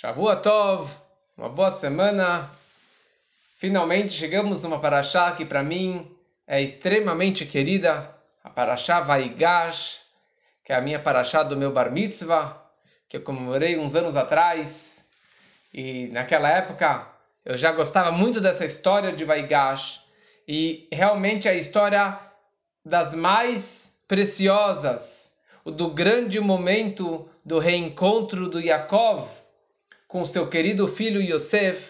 Shavua Tov, uma boa semana. Finalmente chegamos numa paraxá que para mim é extremamente querida, a paraxá Vaigash, que é a minha paraxá do meu bar mitzvah, que eu comemorei uns anos atrás. E naquela época eu já gostava muito dessa história de Vaigash. E realmente é a história das mais preciosas, do grande momento do reencontro do Yaakov com seu querido filho Yosef,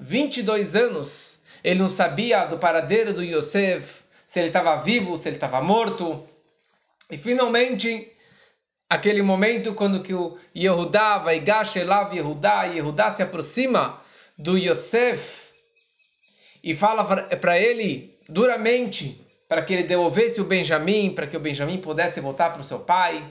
22 anos. Ele não sabia do paradeiro do Yosef, se ele estava vivo, se ele estava morto. E finalmente, aquele momento quando que o Yehudá vai Gashelav Yehudá, Yehudá se aproxima do Yosef e fala para ele duramente para que ele devolvesse o Benjamim, para que o Benjamim pudesse voltar para o seu pai.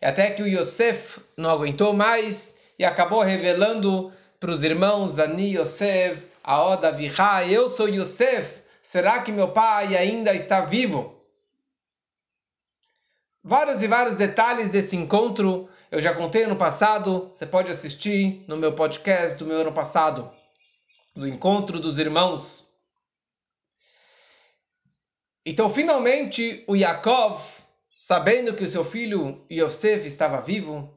Até que o Yosef não aguentou mais e acabou revelando para os irmãos Ani Yosef, Aoda Viha, eu sou Yosef, será que meu pai ainda está vivo? Vários e vários detalhes desse encontro eu já contei no passado, você pode assistir no meu podcast do meu ano passado, do encontro dos irmãos. Então, finalmente, o Yaakov, sabendo que o seu filho Yosef estava vivo,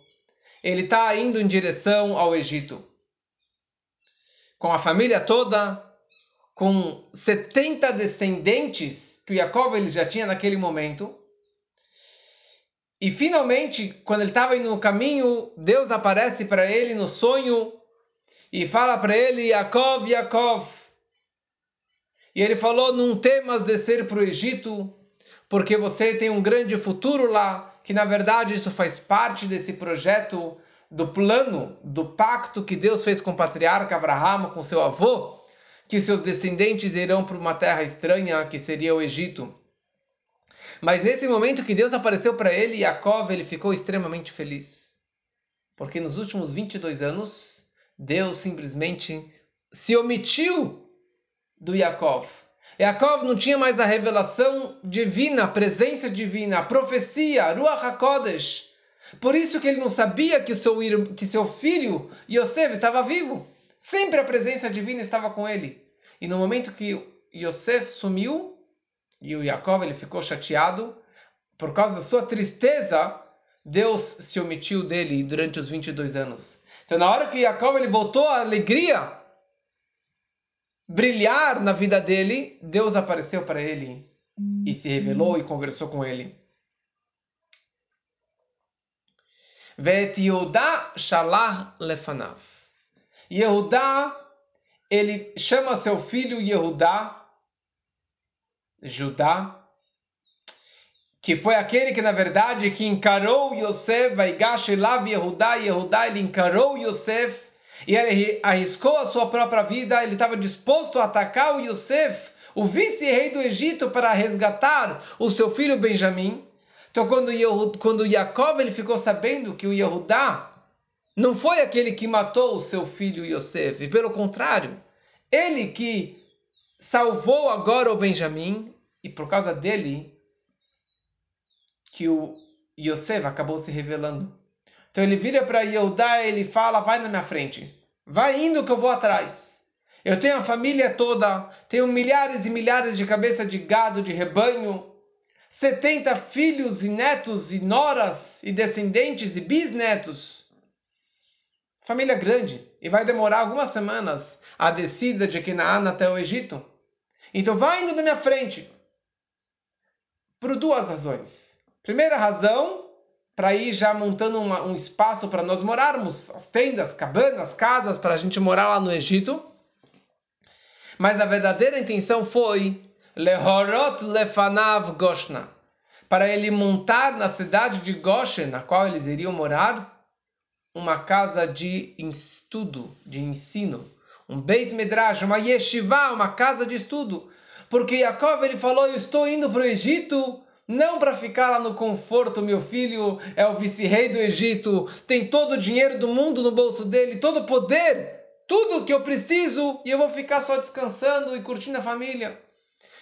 ele está indo em direção ao Egito. Com a família toda, com 70 descendentes que Jacob ele já tinha naquele momento. E finalmente, quando ele estava indo no caminho, Deus aparece para ele no sonho e fala para ele: Yaakov, Yaakov. E ele falou: Não temas descer para o Egito, porque você tem um grande futuro lá que na verdade isso faz parte desse projeto do plano, do pacto que Deus fez com o patriarca Abraão, com seu avô, que seus descendentes irão para uma terra estranha, que seria o Egito. Mas nesse momento que Deus apareceu para ele, Yaakov, ele ficou extremamente feliz. Porque nos últimos 22 anos, Deus simplesmente se omitiu do Yaakov. Yaakov não tinha mais a revelação divina, a presença divina, a profecia, Ruach HaKodesh. Por isso que ele não sabia que seu, que seu filho, Yosef, estava vivo. Sempre a presença divina estava com ele. E no momento que Yosef sumiu, e o Yaakov ele ficou chateado, por causa da sua tristeza, Deus se omitiu dele durante os 22 anos. Então na hora que Yaakov ele voltou à alegria, brilhar na vida dele, Deus apareceu para ele e se revelou e conversou com ele. Vet Yehuda Shalah Lefanav. Yehuda, ele chama seu filho Yehuda, Judá, que foi aquele que na verdade que encarou Yosef, Vaigash Elav Yehuda, Yehuda ele encarou Yosef e ele arriscou a sua própria vida, ele estava disposto a atacar o Yosef, o vice-rei do Egito, para resgatar o seu filho Benjamim. Então, quando, Yehud, quando Yaakov ele ficou sabendo que o Yehudá não foi aquele que matou o seu filho Yosef, pelo contrário, ele que salvou agora o Benjamim, e por causa dele que o Yosef acabou se revelando. Então ele vira para Yehudá e ele fala: vai na minha frente, vai indo que eu vou atrás. Eu tenho a família toda, tenho milhares e milhares de cabeças de gado, de rebanho, 70 filhos e netos e noras e descendentes e bisnetos. Família grande. E vai demorar algumas semanas a descida de Canaã até o Egito. Então vai indo na minha frente. Por duas razões. Primeira razão, para ir já montando uma, um espaço para nós morarmos, as tendas, cabanas, casas, para a gente morar lá no Egito. Mas a verdadeira intenção foi Lehorot lefanav Goshna, para ele montar na cidade de Goshen, na qual eles iriam morar, uma casa de estudo, de ensino, um Beit Midrash, uma yeshiva, uma casa de estudo. Porque Yaakov ele falou: Eu estou indo para o Egito não para ficar lá no conforto, meu filho é o vice-rei do Egito, tem todo o dinheiro do mundo no bolso dele, todo o poder, tudo que eu preciso, e eu vou ficar só descansando e curtindo a família.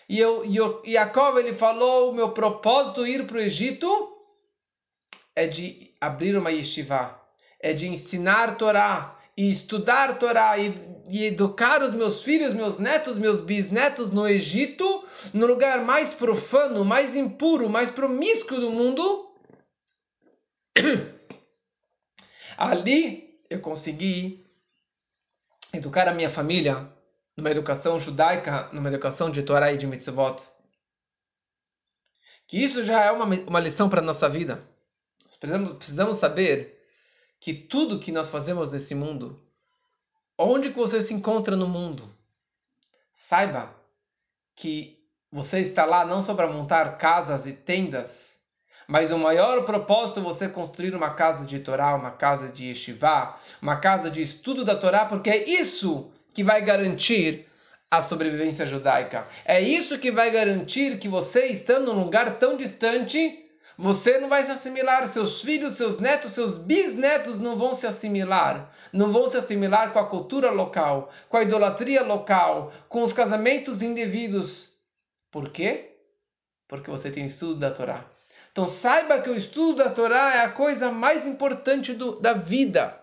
E eu, e eu, ele falou: o meu propósito ir para o Egito é de abrir uma yeshiva, é de ensinar Torá e estudar Torá e, e, educar os meus filhos, meus netos, meus bisnetos no Egito, no lugar mais profano, mais impuro, mais promíscuo do mundo, ali eu consegui educar a minha família numa educação judaica, numa educação de Torá e de mitzvot. Que isso já é uma, uma lição para a nossa vida. Precisamos, precisamos saber que tudo que nós fazemos nesse mundo, onde que você se encontra no mundo, saiba que você está lá não só para montar casas e tendas, mas o maior propósito é você construir uma casa de Torá, uma casa de Yeshiva, uma casa de estudo da Torá, porque é isso que vai garantir a sobrevivência judaica. É isso que vai garantir que você, estando num lugar tão distante, você não vai se assimilar, seus filhos, seus netos, seus bisnetos não vão se assimilar. Não vão se assimilar com a cultura local, com a idolatria local, com os casamentos indevidos. Por quê? Porque você tem estudo da Torá. Então saiba que o estudo da Torá é a coisa mais importante do, da vida.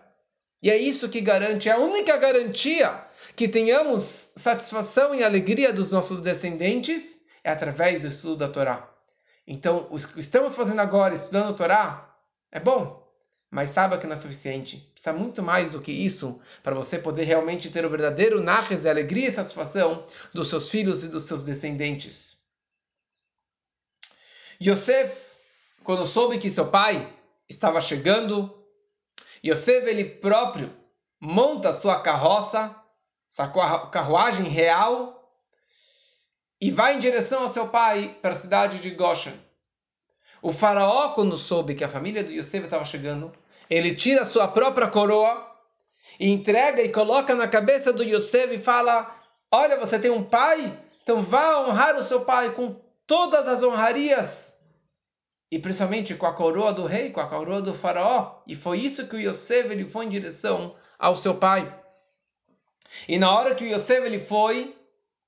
E é isso que garante, é a única garantia que tenhamos satisfação e alegria dos nossos descendentes é através do estudo da Torá. Então, o que estamos fazendo agora, estudando a Torá, é bom, mas saiba que não é suficiente. Precisa muito mais do que isso para você poder realmente ter o verdadeiro naches, a alegria e satisfação dos seus filhos e dos seus descendentes. Yosef, quando soube que seu pai estava chegando, Yosef ele próprio monta sua carroça sua carruagem real e vai em direção ao seu pai para a cidade de Goshen. O faraó, quando soube que a família do Yosef estava chegando, ele tira sua própria coroa e entrega e coloca na cabeça do Yosef e fala: Olha, você tem um pai, então vá honrar o seu pai com todas as honrarias. E principalmente com a coroa do rei, com a coroa do faraó. E foi isso que o Yosef ele foi em direção ao seu pai. E na hora que o Yosef ele foi,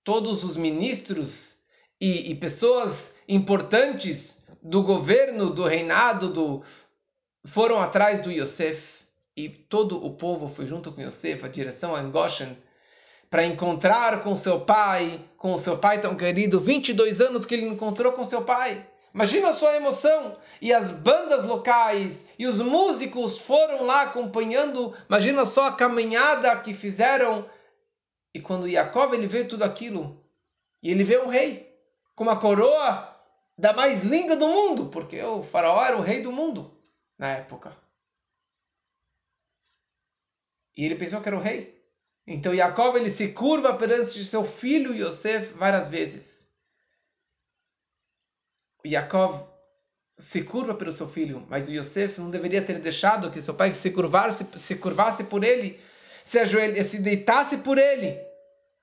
todos os ministros e, e pessoas importantes do governo, do reinado, do, foram atrás do Yosef. E todo o povo foi junto com Yosef, a direção a Goshen, para encontrar com seu pai, com seu pai tão querido, 22 anos que ele encontrou com seu pai. Imagina a sua emoção. E as bandas locais e os músicos foram lá acompanhando. Imagina só a caminhada que fizeram. E quando Yaakov ele vê tudo aquilo, e ele vê um rei com uma coroa da mais linda do mundo, porque o faraó era o rei do mundo na época. E ele pensou que era o rei. Então Yaakov ele se curva perante seu filho Yosef várias vezes. Yaakov se curva pelo seu filho, mas o Yosef não deveria ter deixado que seu pai se curvasse, se curvasse por ele, se, ajoelha, se deitasse por ele.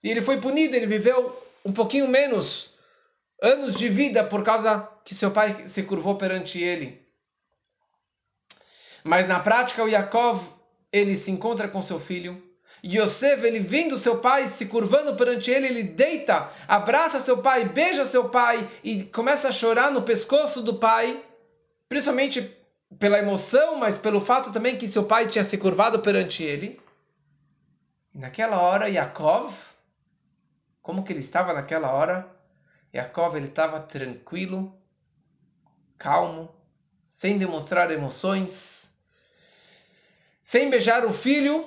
E ele foi punido, ele viveu um pouquinho menos anos de vida por causa que seu pai se curvou perante ele. Mas na prática o Yaakov, ele se encontra com seu filho, Yosef, ele vindo seu pai, se curvando perante ele, ele deita, abraça seu pai, beija seu pai e começa a chorar no pescoço do pai, principalmente pela emoção, mas pelo fato também que seu pai tinha se curvado perante ele. Naquela hora, Yaakov, como que ele estava naquela hora? Yaakov, ele estava tranquilo, calmo, sem demonstrar emoções, sem beijar o filho,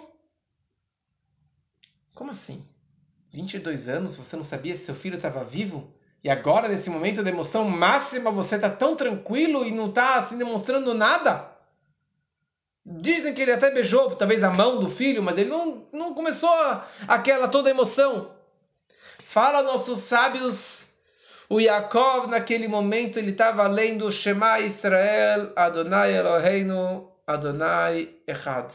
como assim? 22 anos, você não sabia se seu filho estava vivo? E agora, nesse momento de emoção máxima, você está tão tranquilo e não está assim demonstrando nada? Dizem que ele até beijou, talvez, a mão do filho, mas ele não, não começou aquela toda emoção. Fala nossos sábios, o Yaakov, naquele momento, ele estava lendo Shema Israel, Adonai Eloheinu, Adonai Echad.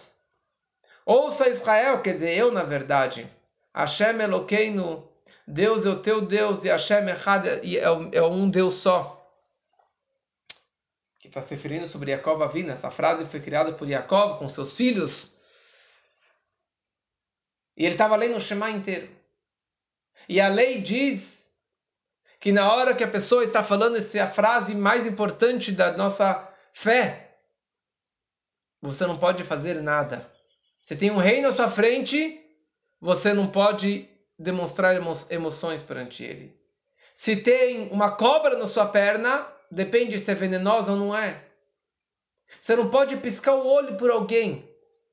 Ouça Israel, quer dizer, eu na verdade. Hashem Eloqueino, Deus é o teu Deus, e Hashem Echad é, é um Deus só. Que está se referindo sobre Jacob Avina. Essa frase foi criada por Jacob com seus filhos. E ele estava lendo o Shema inteiro. E a lei diz que na hora que a pessoa está falando essa é frase mais importante da nossa fé, você não pode fazer nada Se tem um rei na sua frente, você não pode demonstrar emo emoções perante ele. Se tem uma cobra na sua perna, depende se é venenosa ou não é. Você não pode piscar o olho por alguém.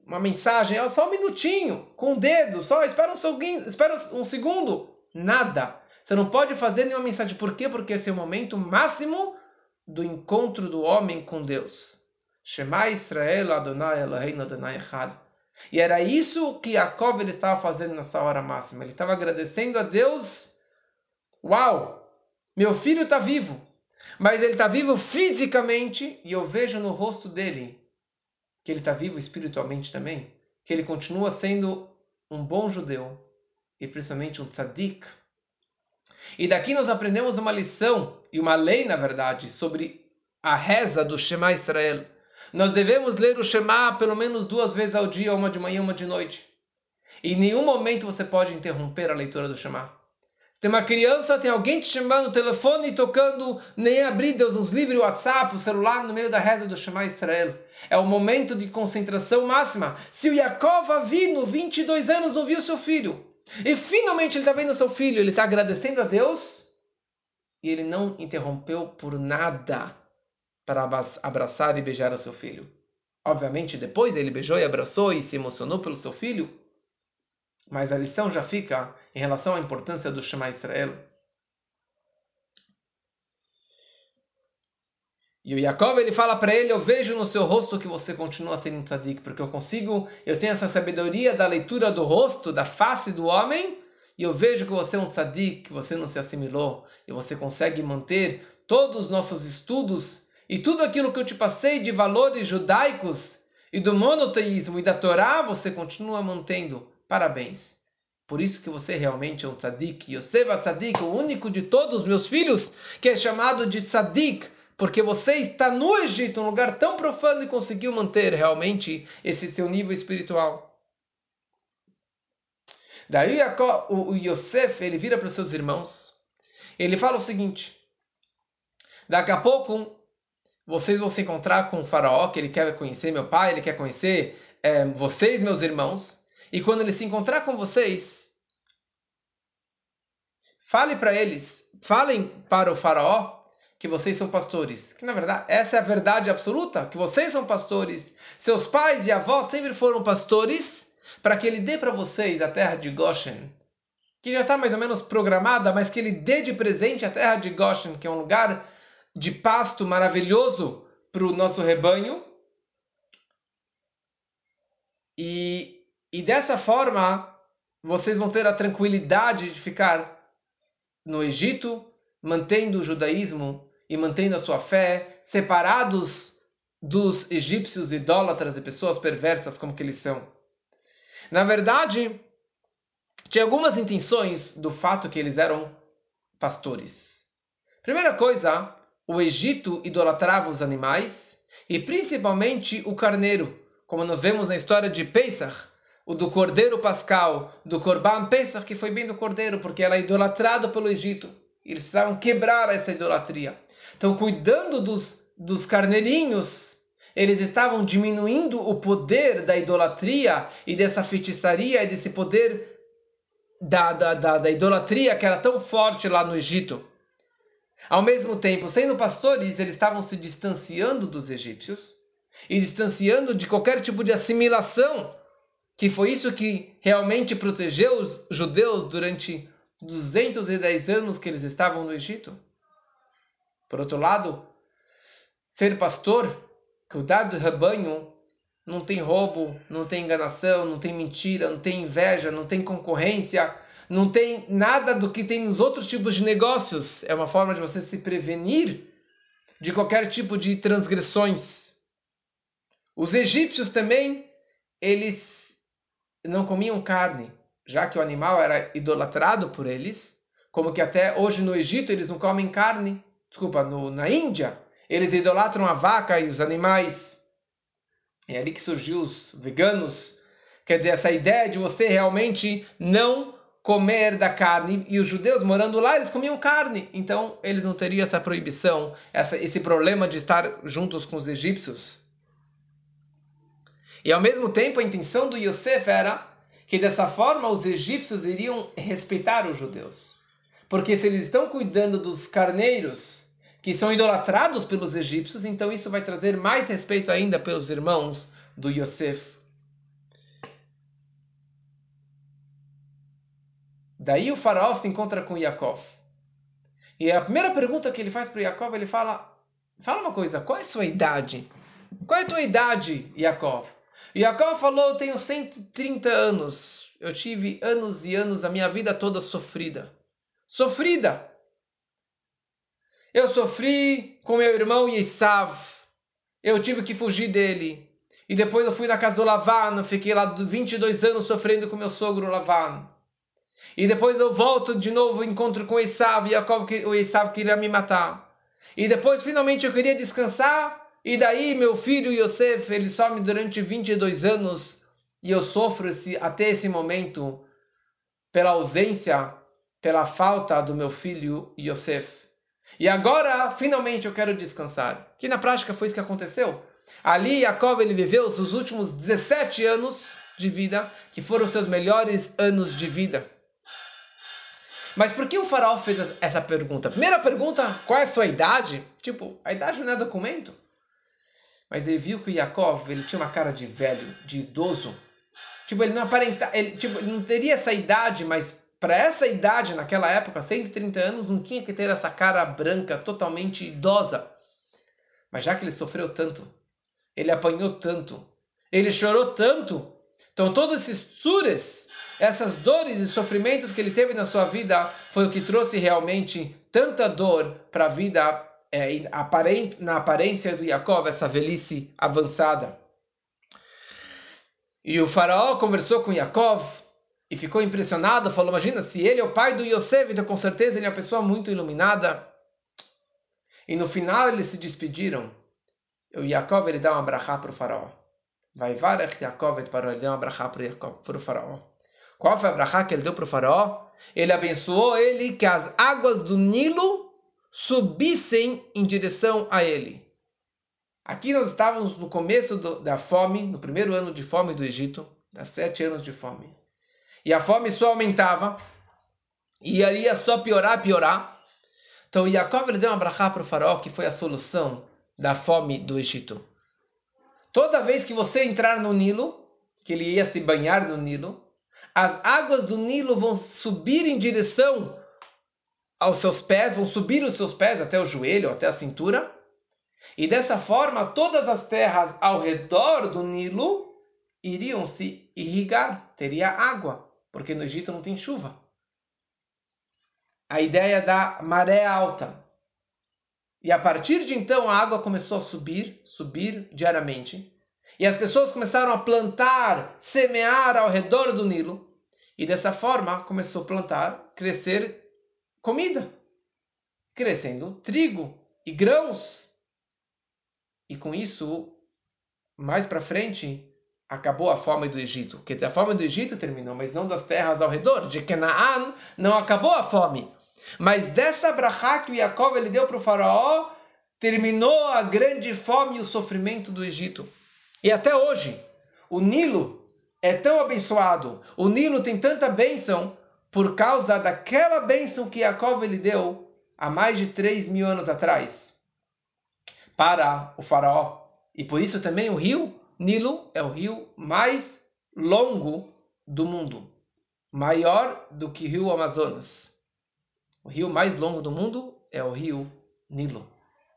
Uma mensagem, é só um minutinho, com o dedo, só espera um, segundo, espera um segundo. Nada. Você não pode fazer nenhuma mensagem. Por quê? Porque esse é o momento máximo do encontro do homem com Deus. Shema Israel Adonai Eloheinu Adonai Echad. E era isso que Jacob ele estava fazendo nessa hora máxima. Ele estava agradecendo a Deus. Uau! Meu filho está vivo. Mas ele está vivo fisicamente e eu vejo no rosto dele que ele está vivo espiritualmente também. Que ele continua sendo um bom judeu e principalmente um tzadik. E daqui nós aprendemos uma lição e uma lei, na verdade, sobre a reza do Shema Israel. Nós devemos ler o Shema pelo menos duas vezes ao dia, uma de manhã, uma de noite. E em nenhum momento você pode interromper a leitura do Shema. Tem uma criança, tem alguém te chamando no telefone e tocando, nem abrir Deus nos livre o WhatsApp, o celular no meio da reza do Shema Israel. É o momento de concentração máxima. Se o Yaakov Avino, 22 anos, não viu seu filho, e finalmente ele está vendo seu filho, ele está agradecendo a Deus, e ele não interrompeu por nada para abraçar e beijar o seu filho. Obviamente, depois ele beijou e abraçou e se emocionou pelo seu filho. Mas a lição já fica em relação à importância do Shema Israel. E o Yaakov ele fala para ele: Eu vejo no seu rosto que você continua sendo tzadik, porque eu consigo, eu tenho essa sabedoria da leitura do rosto, da face do homem, e eu vejo que você é um tzadik, que você não se assimilou, e você consegue manter todos os nossos estudos e tudo aquilo que eu te passei de valores judaicos e do monoteísmo e da Torá, você continua mantendo. Parabéns. Por isso que você realmente é um tzadik. Yosef é tzadik, o único de todos os meus filhos que é chamado de tzadik, porque você está no Egito, um lugar tão profano e conseguiu manter realmente esse seu nível espiritual. Daí o Yosef, ele vira para os seus irmãos, ele fala o seguinte, daqui a pouco vocês vão se encontrar com o faraó, que ele quer conhecer meu pai, ele quer conhecer é, vocês, meus irmãos. E quando ele se encontrar com vocês, fale para eles, falem para o faraó que vocês são pastores. Que na verdade, essa é a verdade absoluta, que vocês são pastores. Seus pais e avós sempre foram pastores, para que ele dê para vocês a terra de Goshen, que já está mais ou menos programada, mas que ele dê de presente a terra de Goshen, que é um lugar de pasto maravilhoso para o nosso rebanho. E, e dessa forma, vocês vão ter a tranquilidade de ficar no Egito, mantendo o judaísmo e mantendo a sua fé, separados dos egípcios idólatras e pessoas perversas como que eles são. Na verdade, tinha algumas intenções do fato que eles eram pastores. Primeira coisa, o Egito idolatrava os animais e principalmente o carneiro, como nós vemos na história de Pesach, o do cordeiro pascal, do Corban Pesach, que foi bem do cordeiro, porque era idolatrado pelo Egito. Eles precisavam quebrar essa idolatria. Então, cuidando dos, dos carneirinhos, eles estavam diminuindo o poder da idolatria e dessa feitiçaria e desse poder da, da, da, da idolatria que era tão forte lá no Egito. Ao mesmo tempo, sendo pastores, eles estavam se distanciando dos egípcios e distanciando de qualquer tipo de assimilação, que foi isso que realmente protegeu os judeus durante 210 anos que eles estavam no Egito. Por outro lado, ser pastor, cuidar do rebanho, não tem roubo, não tem enganação, não tem mentira, não tem inveja, não tem concorrência, não tem nada do que tem nos outros tipos de negócios. É uma forma de você se prevenir de qualquer tipo de transgressões. Os egípcios também, eles não comiam carne, já que o animal era idolatrado por eles, como que até hoje no Egito eles não comem carne, desculpa, no, na Índia, eles idolatram a vaca e os animais. É ali que surgiu os veganos. Quer dizer, essa ideia de você realmente não comer da carne e os judeus morando lá eles comiam carne então eles não teriam essa proibição essa, esse problema de estar juntos com os egípcios E ao mesmo tempo a intenção do Yosef era que dessa forma os egípcios iriam respeitar os judeus. Porque se eles estão cuidando dos carneiros que são idolatrados pelos egípcios, então isso vai trazer mais respeito ainda pelos irmãos do Yosef. Daí o faraó se encontra com Yaakov. E a primeira pergunta que ele faz para Yaakov, ele fala: Fala uma coisa, qual é a sua idade? Qual é a tua idade, Yaakov? Yaakov falou: Eu tenho 130 anos. Eu tive anos e anos da minha vida toda sofrida. Sofrida! Eu sofri com meu irmão Yesav. Eu tive que fugir dele. E depois eu fui na casa do Lavan, fiquei lá 22 anos sofrendo com meu sogro Lavan. E depois eu volto de novo, encontro com Esav, e o Esav queria me matar. E depois finalmente eu queria descansar, e daí meu filho Yosef, ele some durante 22 anos, e eu sofro esse, até esse momento pela ausência, pela falta do meu filho Yosef. E agora, finalmente, eu quero descansar. Que na prática foi isso que aconteceu. Ali, Jacob ele viveu os últimos 17 anos de vida, que foram seus melhores anos de vida. Mas por que o faraó fez essa pergunta? Primeira pergunta, qual é a sua idade? Tipo, a idade não é documento. Mas ele viu que o Jacob ele tinha uma cara de velho, de idoso. Tipo, ele não aparenta, ele, tipo, ele não teria essa idade, mas para essa idade, naquela época, 130 anos, não tinha que ter essa cara branca totalmente idosa. Mas já que ele sofreu tanto, ele apanhou tanto, ele chorou tanto, então todos esses sures, essas dores e sofrimentos que ele teve na sua vida, foi o que trouxe realmente tanta dor para a vida é, na aparência do Jacob, essa velhice avançada. E o faraó conversou com Jacob e ficou impressionado, falou, imagina, se ele é o pai do Yosef, então com certeza ele é uma pessoa muito iluminada. E no final eles se despediram. O Yaakov ele dá uma brachá para o faraó. Vai varech Yaakov ele deu uma brachá para o faraó. Qual foi a brachá que ele deu para o faraó? Ele abençoou ele que as águas do Nilo subissem em direção a ele. Aqui nós estávamos no começo do, da fome, no primeiro ano de fome do Egito, das sete anos de fome e a fome só aumentava, e iria só piorar, piorar. Então Yaakov ele deu uma brachá para o faraó, que foi a solução da fome do Egito. Toda vez que você entrar no Nilo, que ele ia se banhar no Nilo, as águas do Nilo vão subir em direção aos seus pés, vão subir os seus pés até o joelho, até a cintura. E dessa forma, todas as terras ao redor do Nilo iriam se irrigar, teria água porque no Egito não tem chuva. A ideia da maré alta. E a partir de então a água começou a subir, subir diariamente. E as pessoas começaram a plantar, semear ao redor do Nilo. E dessa forma começou a plantar, crescer comida. Crescendo trigo e grãos. E com isso, mais para frente, acabou a fome do Egito. Dizer, a fome do Egito terminou, mas não das terras ao redor. De Canaã não acabou a fome. Mas dessa brachá que Jacob ele deu para o faraó, terminou a grande fome e o sofrimento do Egito. E até hoje, o Nilo é tão abençoado, o Nilo tem tanta bênção por causa daquela bênção que Jacob ele deu há mais de 3 mil anos atrás para o faraó. E por isso também o rio Nilo é o rio mais longo do mundo, maior do que o rio Amazonas. O rio mais longo do mundo é o rio Nilo.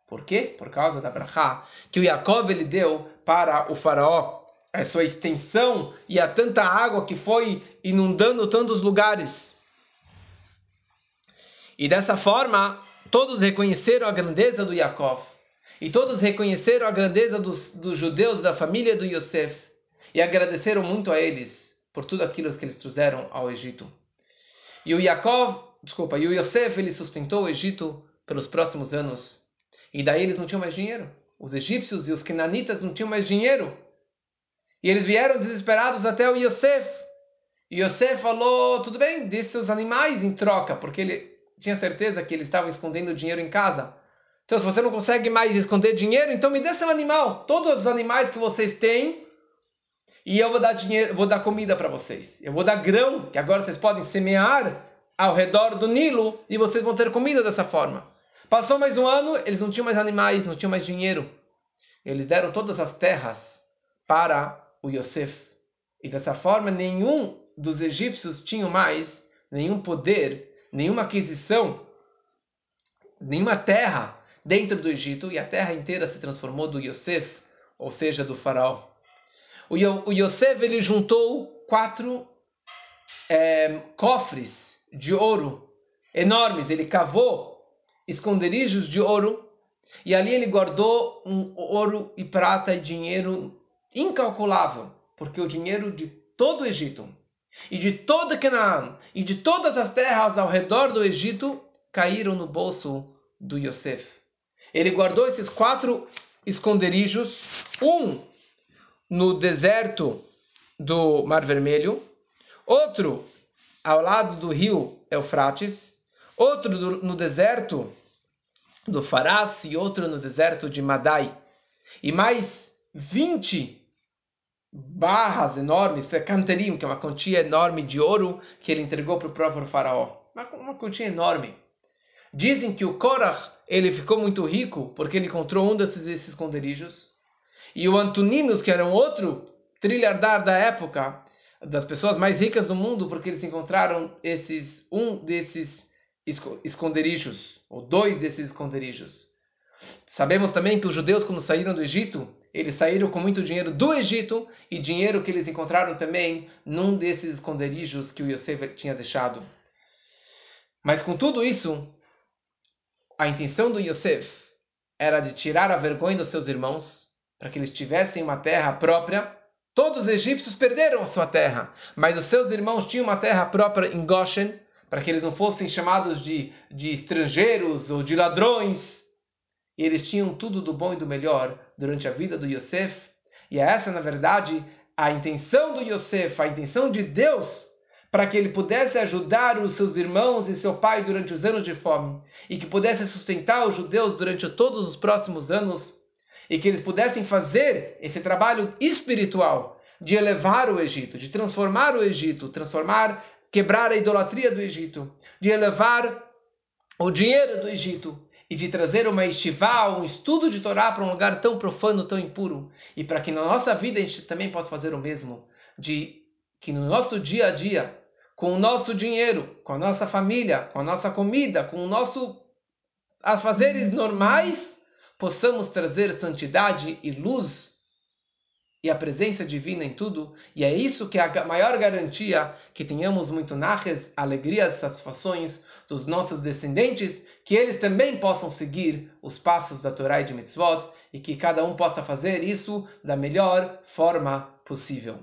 Por quê? Por causa da brachá que o Yaakov ele deu para o faraó, a sua extensão e a tanta água que foi inundando tantos lugares. E dessa forma, todos reconheceram a grandeza do Yaakov. E todos reconheceram a grandeza dos, dos judeus da família do Yosef e agradeceram muito a eles por tudo aquilo que eles trouxeram ao Egito. E o Yaakov, desculpa, e o Yosef ele sustentou o Egito pelos próximos anos. E daí eles não tinham mais dinheiro. Os egípcios e os cananitas não tinham mais dinheiro. E eles vieram desesperados até o Yosef. E Yosef falou: tudo bem, dê seus animais em troca, porque ele tinha certeza que eles estavam escondendo dinheiro em casa. Então, se você não consegue mais esconder dinheiro, então me dê seu animal. Todos os animais que vocês têm, e eu vou dar dinheiro, vou dar comida para vocês. Eu vou dar grão, que agora vocês podem semear ao redor do Nilo e vocês vão ter comida dessa forma. Passou mais um ano, eles não tinham mais animais, não tinham mais dinheiro. Eles deram todas as terras para o Yosef. E dessa forma, nenhum dos egípcios tinha mais nenhum poder, nenhuma aquisição, nenhuma terra dentro do Egito. E a terra inteira se transformou do Yosef, ou seja, do faraó. O, o Yosef ele juntou quatro é, cofres de ouro enormes. Ele cavou esconderijos de ouro e ali ele guardou um ouro e prata e dinheiro incalculável, porque o dinheiro de todo o Egito e de toda Canaã e de todas as terras ao redor do Egito caíram no bolso do Yosef. Ele guardou esses quatro esconderijos, um no deserto do Mar Vermelho, outro ao lado do rio Eufrates, outro no deserto do Farás e outro no deserto de Madai. E mais 20 barras enormes, canterim, que é uma quantia enorme de ouro que ele entregou para o próprio faraó. Uma, uma quantia enorme. Dizem que o Korach ele ficou muito rico porque ele encontrou um desses, desses esconderijos. E o Antoninos, que era um outro trilhardar da época, das pessoas mais ricas do mundo, porque eles encontraram esses um desses esconderijos, ou dois desses esconderijos. Sabemos também que os judeus, quando saíram do Egito, eles saíram com muito dinheiro do Egito e dinheiro que eles encontraram também num desses esconderijos que o Yosef tinha deixado. Mas com tudo isso, a intenção do Yosef era de tirar a vergonha dos seus irmãos, para que eles tivessem uma terra própria. Todos os egípcios perderam a sua terra, mas os seus irmãos tinham uma terra própria em Goshen, para que eles não fossem chamados de, de estrangeiros ou de ladrões. E eles tinham tudo do bom e do melhor durante a vida do Yosef. E é essa, na verdade, a intenção do Yosef, a intenção de Deus, para que ele pudesse ajudar os seus irmãos e seu pai durante os anos de fome, e que pudesse sustentar os judeus durante todos os próximos anos, e que eles pudessem fazer esse trabalho espiritual de elevar o Egito, de transformar o Egito, transformar, quebrar a idolatria do Egito, de elevar o dinheiro do Egito e de trazer uma estivá, um estudo de Torá para um lugar tão profano, tão impuro, e para que na nossa vida a gente também possa fazer o mesmo, de que no nosso dia a dia, com o nosso dinheiro, com a nossa família, com a nossa comida, com o nosso afazeres normais, possamos trazer santidade e luz e a presença divina em tudo, e é isso que é a maior garantia que tenhamos muito naches, alegrias, satisfações dos nossos descendentes, que eles também possam seguir os passos da Torá e de Mitzvot, e que cada um possa fazer isso da melhor forma possível.